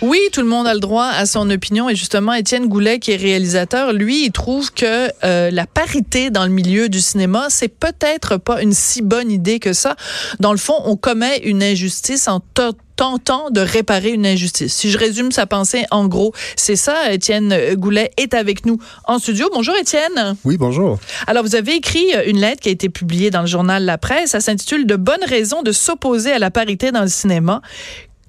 Oui, tout le monde a le droit à son opinion et justement Étienne Goulet qui est réalisateur, lui, il trouve que euh, la parité dans le milieu du cinéma, c'est peut-être pas une si bonne idée que ça. Dans le fond, on commet une injustice en tentant de réparer une injustice. Si je résume sa pensée, en gros, c'est ça. Étienne Goulet est avec nous en studio. Bonjour Étienne. Oui, bonjour. Alors, vous avez écrit une lettre qui a été publiée dans le journal La Presse. Ça s'intitule De bonnes raisons de s'opposer à la parité dans le cinéma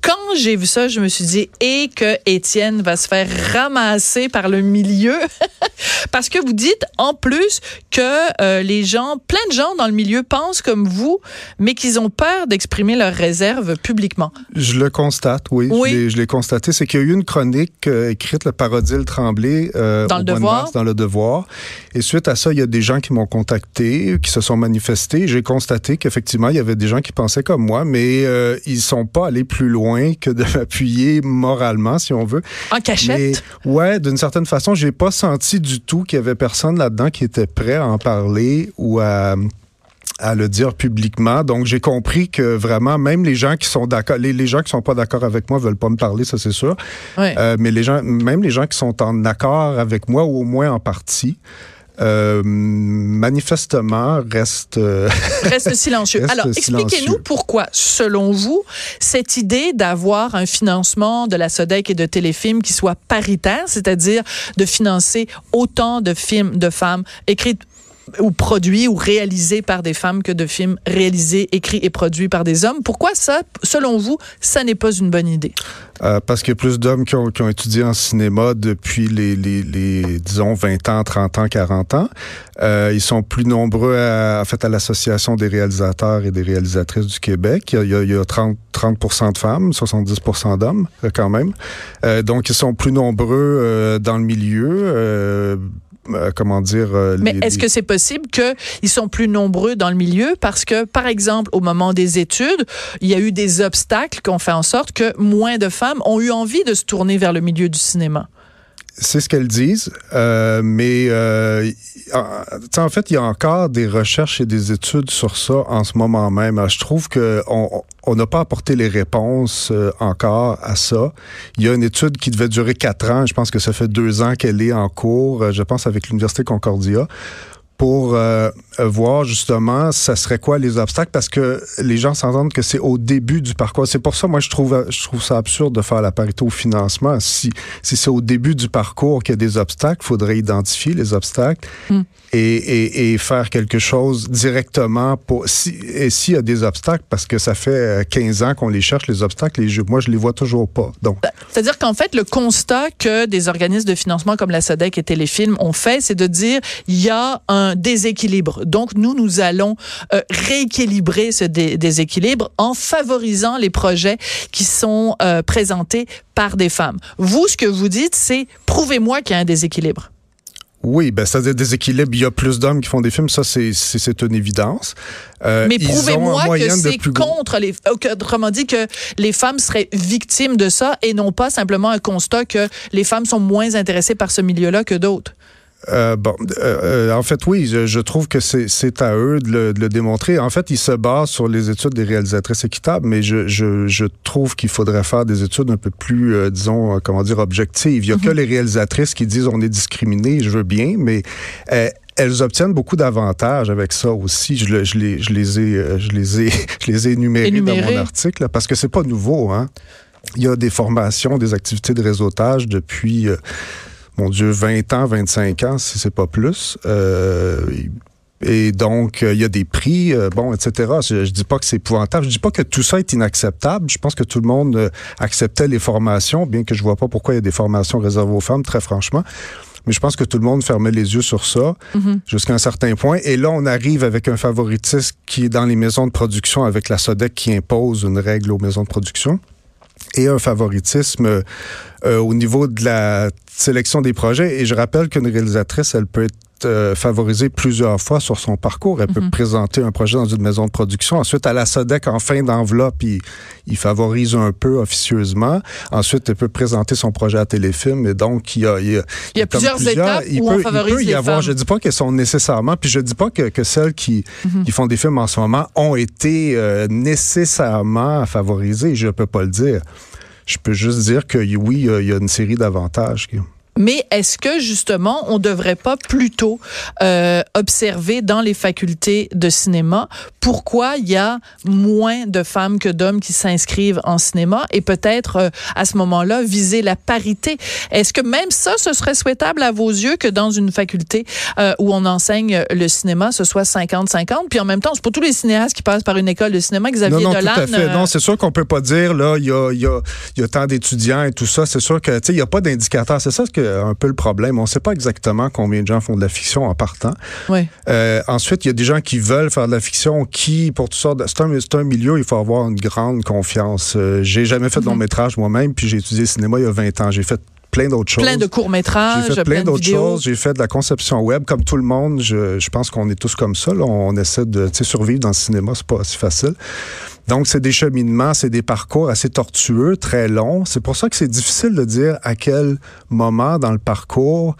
quand j'ai vu ça, je me suis dit et que Étienne va se faire ramasser par le milieu parce que vous dites en plus que euh, les gens, plein de gens dans le milieu pensent comme vous, mais qu'ils ont peur d'exprimer leurs réserves publiquement. Je le constate, oui. Je l'ai constaté. C'est qu'il y a eu une chronique euh, écrite le Parodile Tremblay euh, dans le devoir. dans le Devoir. Et suite à ça, il y a des gens qui m'ont contacté, qui se sont manifestés. J'ai constaté qu'effectivement, il y avait des gens qui pensaient comme moi, mais ils sont pas allés plus loin que de m'appuyer moralement, si on veut. En cachette? Mais, ouais, d'une certaine façon, j'ai pas senti du tout qu'il y avait personne là-dedans qui était prêt à en parler ou à à le dire publiquement. Donc, j'ai compris que vraiment, même les gens qui sont d'accord, les, gens qui sont pas d'accord avec moi veulent pas me parler, ça c'est sûr. Euh, mais les gens, même les gens qui sont en accord avec moi, ou au moins en partie, euh, manifestement reste euh, reste silencieux. Alors, expliquez-nous pourquoi, selon vous, cette idée d'avoir un financement de la Sodec et de téléfilms qui soit paritaire, c'est-à-dire de financer autant de films de femmes écrits ou produits ou réalisés par des femmes que de films réalisés, écrits et produits par des hommes. Pourquoi ça, selon vous, ça n'est pas une bonne idée? Euh, parce qu'il y a plus d'hommes qui ont, étudié en cinéma depuis les, disons, 20 ans, 30 ans, 40 ans. Euh, ils sont plus nombreux, à, en fait, à l'Association des réalisateurs et des réalisatrices du Québec. Il y a, il y a 30, 30 de femmes, 70% d'hommes, euh, quand même. Donc, ils sont plus nombreux dans le milieu euh, comment dire. Euh, Mais est-ce que c'est possible qu'ils sont plus nombreux dans le milieu? Parce que, par exemple, au moment des études, il y a eu des obstacles qui ont fait en sorte que moins de femmes ont eu envie de se tourner vers le milieu du cinéma? C'est ce qu'elles disent, euh, mais euh, en fait, il y a encore des recherches et des études sur ça en ce moment même. Je trouve que on n'a pas apporté les réponses euh, encore à ça. Il y a une étude qui devait durer quatre ans. Je pense que ça fait deux ans qu'elle est en cours. Euh, je pense avec l'université Concordia pour euh, voir justement ça serait quoi les obstacles? Parce que les gens s'entendent que c'est au début du parcours. C'est pour ça moi je trouve je trouve ça absurde de faire la parité au financement. Si si c'est au début du parcours qu'il y a des obstacles, faudrait identifier les obstacles hmm. et, et, et, faire quelque chose directement pour si et s'il y a des obstacles parce que ça fait 15 ans qu'on les cherche les obstacles, les, moi je les vois toujours pas. Donc c'est-à-dire qu'en fait le constat que des organismes de financement comme la SODEC et Téléfilm ont fait, c'est de dire il y a un déséquilibre. Donc, nous, nous allons euh, rééquilibrer ce déséquilibre en favorisant les projets qui sont euh, présentés par des femmes. Vous, ce que vous dites, c'est prouvez-moi qu'il y a un déséquilibre. Oui, ben c'est-à-dire déséquilibre. Il y a plus d'hommes qui font des films, ça c'est c'est une évidence. Euh, Mais prouvez-moi que c'est contre les. Autrement dit que les femmes seraient victimes de ça et non pas simplement un constat que les femmes sont moins intéressées par ce milieu-là que d'autres. Euh, bon, euh, euh, en fait, oui, je, trouve que c'est à eux de le, de le, démontrer. En fait, ils se basent sur les études des réalisatrices équitables, mais je, je, je trouve qu'il faudrait faire des études un peu plus, euh, disons, comment dire, objectives. Il y a que mhm. les réalisatrices qui disent on est discriminé, je veux bien, mais elles obtiennent beaucoup d'avantages avec ça aussi. Je, je, les, je les ai, je les ai, je les ai énumérés, dans mon article, parce que c'est pas nouveau, hein. Il y a des formations, des activités de réseautage depuis mon Dieu, 20 ans, 25 ans, si c'est pas plus. Euh, et donc, euh, il y a des prix, euh, bon, etc. Je, je dis pas que c'est épouvantable. Je dis pas que tout ça est inacceptable. Je pense que tout le monde acceptait les formations, bien que je vois pas pourquoi il y a des formations réservées aux femmes, très franchement. Mais je pense que tout le monde fermait les yeux sur ça mm-hmm. jusqu'à un certain point. Et là, on arrive avec un favoritisme qui est dans les maisons de production avec la SODEC qui impose une règle aux maisons de production et un favoritisme euh, au niveau de la sélection des projets. Et je rappelle qu'une réalisatrice, elle peut être euh, favorisée plusieurs fois sur son parcours. Elle peut mhm. présenter un projet dans une maison de production. Ensuite, à la SODEC, en fin d'enveloppe, il, il, favorise un peu officieusement. Ensuite, elle peut présenter son projet à téléfilm. Et donc, il y a, il y a, il y a plusieurs, étapes il où peut, on favorise il peut y avoir, femmes. Je dis pas qu'elles sont nécessairement, puis je dis pas que, que celles qui, mhm. qui font des films en ce moment ont été euh, nécessairement favorisées. Je peux pas le dire Je peux juste dire que oui, il y a une série d'avantages. Mais est-ce que justement, on devrait pas plutôt euh, observer dans les facultés de cinéma pourquoi il y a moins de femmes que d'hommes qui s'inscrivent en cinéma et peut-être euh, à ce moment-là viser la parité? Est-ce que même ça, ce serait souhaitable à vos yeux que dans une faculté euh, où on enseigne le cinéma, ce soit 50-50 Puis en même temps, c'est pour tous les cinéastes qui passent par une école de cinéma, Xavier non, non, Dolan. Tout à fait. Non, c'est sûr qu'on peut pas dire là, il y a, y, a, y a tant d'étudiants et tout ça. C'est sûr que tu sais, il y a pas d'indicateur. C'est ça ce que un peu le problème. On ne sait pas exactement combien de gens font de la fiction en partant. Oui. Euh, ensuite, il y a des gens qui veulent faire de la fiction, qui, pour toutes sortes, c'est un, un, milieu, il faut avoir une grande confiance. Euh, j'ai jamais fait de long mhm. métrage moi-même, puis j'ai étudié le cinéma il y a 20 ans. J'ai fait plein d'autres choses. Plein de courts-métrages. J'ai fait plein d'autres choses. J'ai fait de la conception web. Comme tout le monde, je, je pense qu'on est tous comme ça. Là. On essaie de survivre dans le cinéma, c'est pas si facile. Donc, c'est des cheminements, c'est des parcours assez tortueux, très longs. C'est pour ça que c'est difficile de dire à quel moment dans le parcours.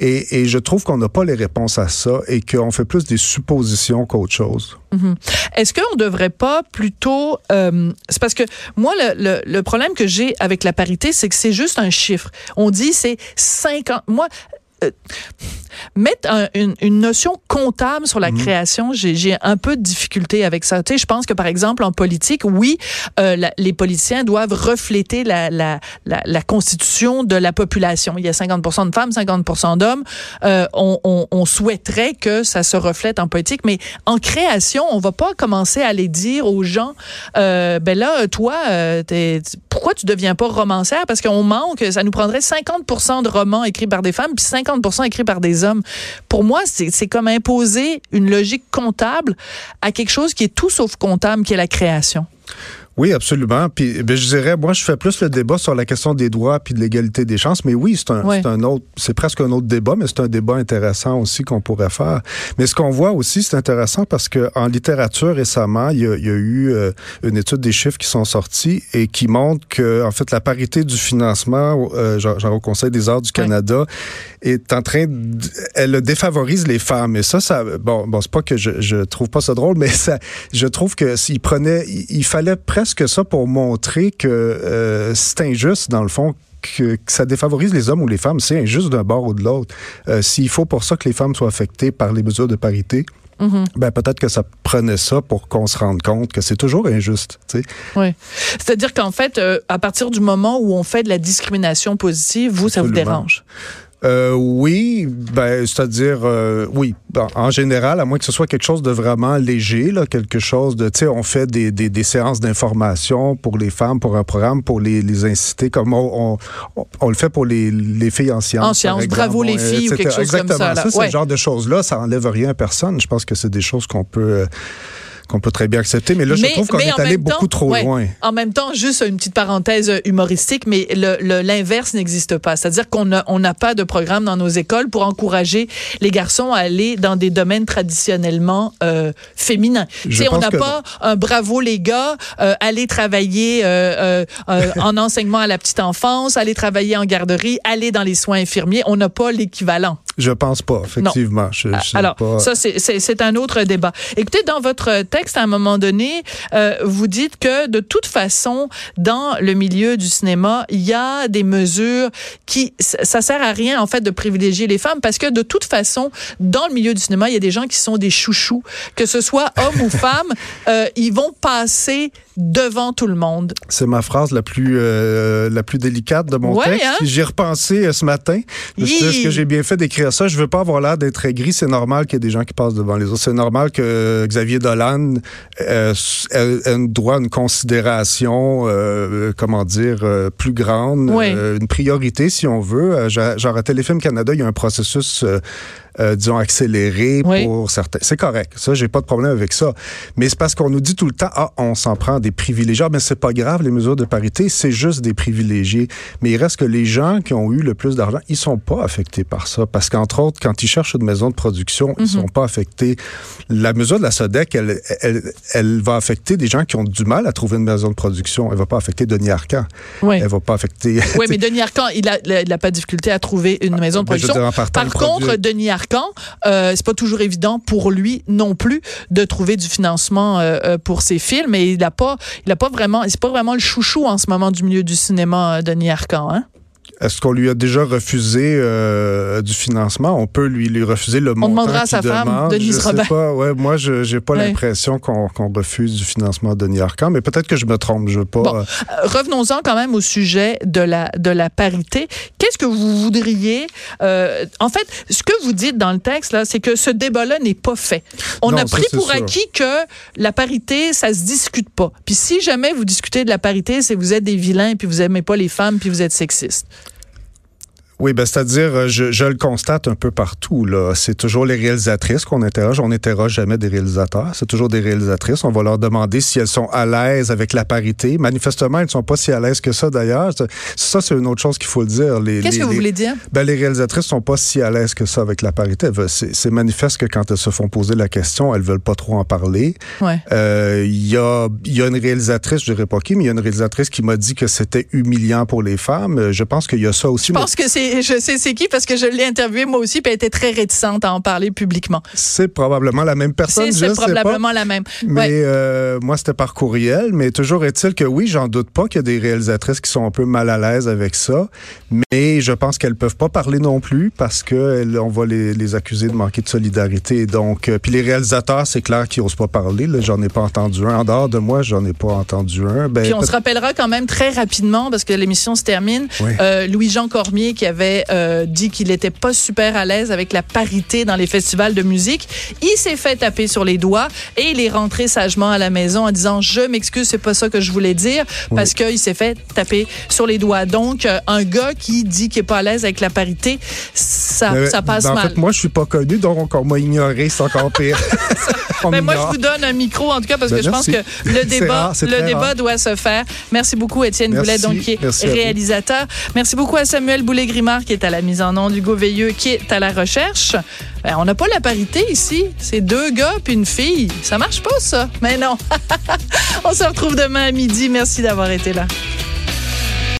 Et, je trouve qu'on n'a pas les réponses à ça et qu'on fait plus des suppositions qu'autre chose. Mm-hmm. Est-ce qu'on ne devrait pas plutôt... Euh, c'est parce que moi, le, le, le problème que j'ai avec la parité, c'est que c'est juste un chiffre. On dit c'est 50... Moi, euh, mettre une, une, notion comptable sur la mhm. création, j'ai un peu de difficulté avec ça. Tu sais, je pense que par exemple en politique, oui, euh, les politiciens doivent refléter la, la, la, la, constitution de la population. Il y a 50% de femmes, 50% d'hommes. Euh, on, on, on, souhaiterait que ça se reflète en politique, mais en création, on va pas commencer à aller dire aux gens, euh, ben là, toi, euh, pourquoi tu deviens pas romancière? Parce qu'on manque, ça nous prendrait 50% de romans écrits par des femmes, puis 50% écrits par des hommes. Pour moi, c'est comme imposer une logique comptable à quelque chose qui est tout sauf comptable, qui est la création. Oui, absolument. Puis ben, je dirais, moi, je fais plus le débat sur la question des droits puis de l'égalité des chances. Mais oui, c'est un, un autre, c'est presque un autre débat, mais c'est un débat intéressant aussi qu'on pourrait faire. Mais ce qu'on voit aussi, c'est intéressant parce que en littérature récemment, il y a, il y a eu euh, une étude des chiffres qui sont sortis et qui montre que, en fait, la parité du financement, euh, genre, au Conseil des arts du Canada, est en train, de, elle défavorise les femmes. Et ça, ça, bon, bon, c'est pas que je, je trouve pas ça drôle, mais ça, je trouve que s'il prenait, il fallait presque que ça pour montrer que euh, c'est injuste, dans le fond, que, ça défavorise les hommes ou les femmes. C'est injuste d'un bord ou de l'autre. Euh, s'il faut pour ça que les femmes soient affectées par les mesures de parité, mm-hmm. Ben peut-être que ça prenait ça pour qu'on se rende compte que c'est toujours injuste. Oui. C'est-à-dire qu'en fait, euh, à partir du moment où on fait de la discrimination positive, vous, ça vous dérange? Euh, oui, ben, c'est-à-dire, euh, oui, en général, à moins que ce soit quelque chose de vraiment léger, là, quelque chose de, tu sais, on fait des, des, des séances d'information pour les femmes, pour un programme, pour les, les inciter, comme on, on, on, le fait pour les, les filles en sciences. En sciences, bravo les filles, ou quelque chose Exactement. comme ça. ça c'est genre de choses-là, ça enlève rien à personne. Je pense que c'est des choses qu'on peut... Euh, qu'on peut très bien accepter. Mais là, je trouve qu'on est allé beaucoup trop loin. En même temps, juste une petite parenthèse humoristique, mais l'inverse n'existe pas. C'est-à-dire qu'on n'a on pas de programme dans nos écoles pour encourager les garçons à aller dans des domaines traditionnellement euh, féminins. on n'a pas un bravo les gars, euh, aller travailler euh, euh, en enseignement à la petite enfance, aller travailler en garderie, aller dans les soins infirmiers. On n'a pas l'équivalent. Je pense pas, effectivement. Je, je Alors, ça, c'est un autre débat. Écoutez, dans votre texte, à un moment donné, euh, vous dites que de toute façon, dans le milieu du cinéma, il y a des mesures qui, ça sert à rien, en fait, de privilégier les femmes parce que de toute façon, dans le milieu du cinéma, il y a des gens qui sont des chouchous, que ce soit hommes ou femmes, euh, ils vont passer devant tout le monde. C'est ma phrase la plus euh, la plus délicate de mon texte. Hein? J'y ai repensé ce matin. Est-ce que j'ai bien fait d'écrire ça? Je veux pas avoir l'air d'être aigri. C'est normal qu'il y ait des gens qui passent devant les autres. C'est normal que Xavier Dolan euh, ait un droit à une considération, euh, comment dire, euh, plus grande, une priorité si on veut. genre à Téléfilm Canada, il y a un processus euh, disons, accéléré pour certains. C'est correct. Ça, j'ai pas de problème avec ça. Mais c'est parce qu'on nous dit tout le temps, ah, on s'en prend des privilégiés. Ah, mais c'est pas grave, les mesures de parité, c'est juste des privilégiés. Mais il reste que les gens qui ont eu le plus d'argent, ils sont pas affectés par ça. Parce qu'entre autres, quand ils cherchent une maison de production, ils mhm. sont pas affectés. La mesure de la SODEC, elle, elle, elle, va affecter des gens qui ont du mal à trouver une maison de production. Elle va pas affecter Denis Arcand. Oui. Elle va pas affecter... Oui, mais Denis Arcand, il a, il a pas de difficulté à trouver une maison de ben, production. par contre, Denis Arcan, euh, c'est pas toujours évident pour lui non plus de trouver du financement euh, euh, pour ses films. Et il a pas, il a pas vraiment, c'est pas vraiment le chouchou en ce moment du milieu du cinéma, Denis Arcan. Hein? Est-ce qu'on lui a déjà refusé euh, du financement? On peut lui, lui refuser le montant On demandera à sa femme, Denise je Robert. Sais pas. Ouais, moi, je n'ai pas ouais. l'impression qu'on qu refuse du financement de Denis Arcand, mais peut-être que je me trompe. Je veux pas. Bon, euh, revenons-en quand même au sujet de la, de la parité. Qu'est-ce que vous voudriez? Euh, en fait, ce que vous dites dans le texte, là, c'est que ce débat-là n'est pas fait. On Non, a pris pour sûr. acquis que la parité, ça se discute pas. Puis si jamais vous discutez de la parité, c'est que vous êtes des vilains, puis vous aimez pas les femmes, puis vous êtes sexistes. Oui, ben, c'est-à-dire, euh, je, je le constate un peu partout. Là, c'est toujours les réalisatrices qu'on interroge. On n'interroge jamais des réalisateurs. C'est toujours des réalisatrices. On va leur demander si elles sont à l'aise avec la parité. Manifestement, elles ne sont pas si à l'aise que ça. D'ailleurs, Ça, c'est une autre chose qu'il faut le dire. Les, Qu'est-ce les- que vous les- voulez dire? Ben, les réalisatrices sont pas si à l'aise que ça avec la parité. C'est c'est manifeste que quand elles se font poser la question, elles veulent pas trop en parler. Ouais. Euh, Il y, a, il y a une réalisatrice, je dirais pas qui, mais il y a une réalisatrice qui m'a dit que c'était humiliant pour les femmes. Euh, Je pense qu'il y a ça aussi. Je pense que c'est, je sais c'est qui parce que je l'ai interviewé moi aussi, puis elle était très réticente à en parler publiquement. C'est probablement la même personne. C'est, c'est sais pas. probablement la même. Mais Ouais. euh, moi, c'était par courriel. Mais toujours est-il que oui, j'en doute pas qu'il y a des réalisatrices qui sont un peu mal à l'aise avec ça. Mais je pense qu'elles peuvent pas parler non plus parce que elles- on va les, les accuser de manquer de solidarité. Donc, euh, puis les réalisateurs, c'est clair qu'ils osent pas parler. J'en ai pas entendu un. En dehors de moi, j'en ai pas entendu un. Ben, Puis on se rappellera quand même très rapidement, parce que l'émission se termine, Oui. euh, Louis-Jean Cormier qui avait euh, dit qu'il n'était pas super à l'aise avec la parité dans les festivals de musique. Il s'est fait taper sur les doigts et il est rentré sagement à la maison en disant « Je m'excuse, c'est pas ça que je voulais dire », parce qu'il s'est fait taper sur les doigts. Donc, euh, un gars qui dit qu'il est pas à l'aise avec la parité, ça, Mais, ça passe ben, en mal. fait, moi, je suis pas connu, donc on m'a ignoré, c'est encore pire. On Ben, moi, je vous donne un micro, en tout cas, parce Ben, que je pense que le débat, rare, le débat rare. doit se faire. Merci beaucoup, Étienne. Boulet, donc, qui est Merci réalisateur. Merci beaucoup à Samuel Qui est à la mise en onde, Hugo Veilleux, qui est à la recherche. Ben, on n'a pas la parité ici. C'est deux gars puis une fille. Ça marche pas, ça. Mais non. on se retrouve demain à midi. Merci d'avoir été là.